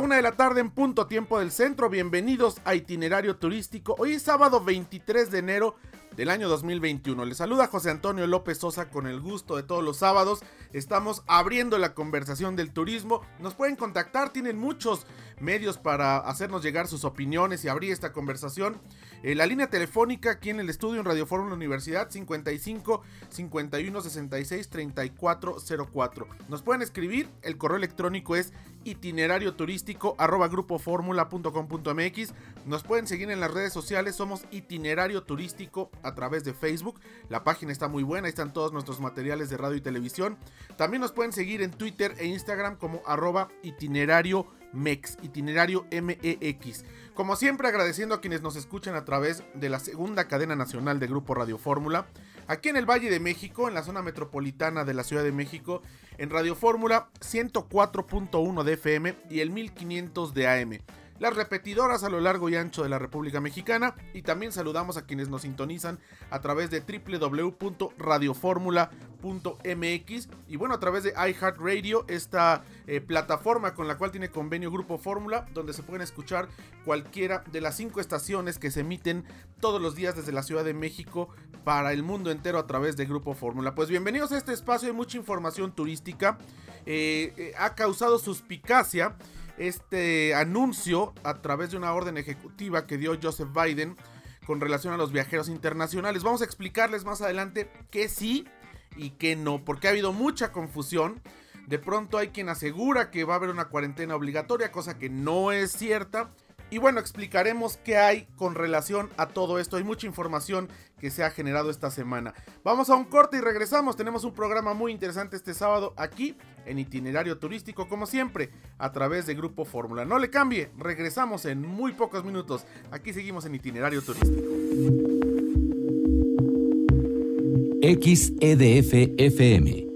una de la tarde en punto tiempo del centro. Bienvenidos a Itinerario Turístico. Hoy es sábado 23 de enero del año 2021. Les saluda José Antonio López Sosa con el gusto de todos los sábados. Estamos abriendo la conversación del turismo. Nos pueden contactar, tienen muchos medios para hacernos llegar sus opiniones y abrir esta conversación. Eh, la línea telefónica aquí en el estudio en Radio Fórmula Universidad 55 51 66 34 04. Nos pueden escribir, el correo electrónico es itinerario turístico arroba grupoformula.com.mx. Nos pueden seguir en las redes sociales, somos itinerario turístico a través de Facebook. La página está muy buena, ahí están todos nuestros materiales de radio y televisión. También nos pueden seguir en Twitter e Instagram como arroba itinerario MEX, itinerario MEX. Como siempre agradeciendo a quienes nos escuchan a través de la segunda cadena nacional de Grupo Radio Fórmula, aquí en el Valle de México, en la zona metropolitana de la Ciudad de México, en Radio Fórmula 104.1 de FM y el 1500 de AM las repetidoras a lo largo y ancho de la República Mexicana y también saludamos a quienes nos sintonizan a través de www.radioformula.mx y bueno a través de iHeartRadio, esta eh, plataforma con la cual tiene convenio Grupo Fórmula, donde se pueden escuchar cualquiera de las cinco estaciones que se emiten todos los días desde la Ciudad de México para el mundo entero a través de Grupo Fórmula. Pues bienvenidos a este espacio de mucha información turística. Eh, eh, ha causado suspicacia este anuncio a través de una orden ejecutiva que dio Joseph Biden con relación a los viajeros internacionales. Vamos a explicarles más adelante qué sí y qué no, porque ha habido mucha confusión. De pronto hay quien asegura que va a haber una cuarentena obligatoria, cosa que no es cierta. Y bueno, explicaremos qué hay con relación a todo esto. Hay mucha información que se ha generado esta semana. Vamos a un corte y regresamos. Tenemos un programa muy interesante este sábado aquí en itinerario turístico, como siempre, a través de Grupo Fórmula. No le cambie, regresamos en muy pocos minutos. Aquí seguimos en itinerario turístico. XEDF FM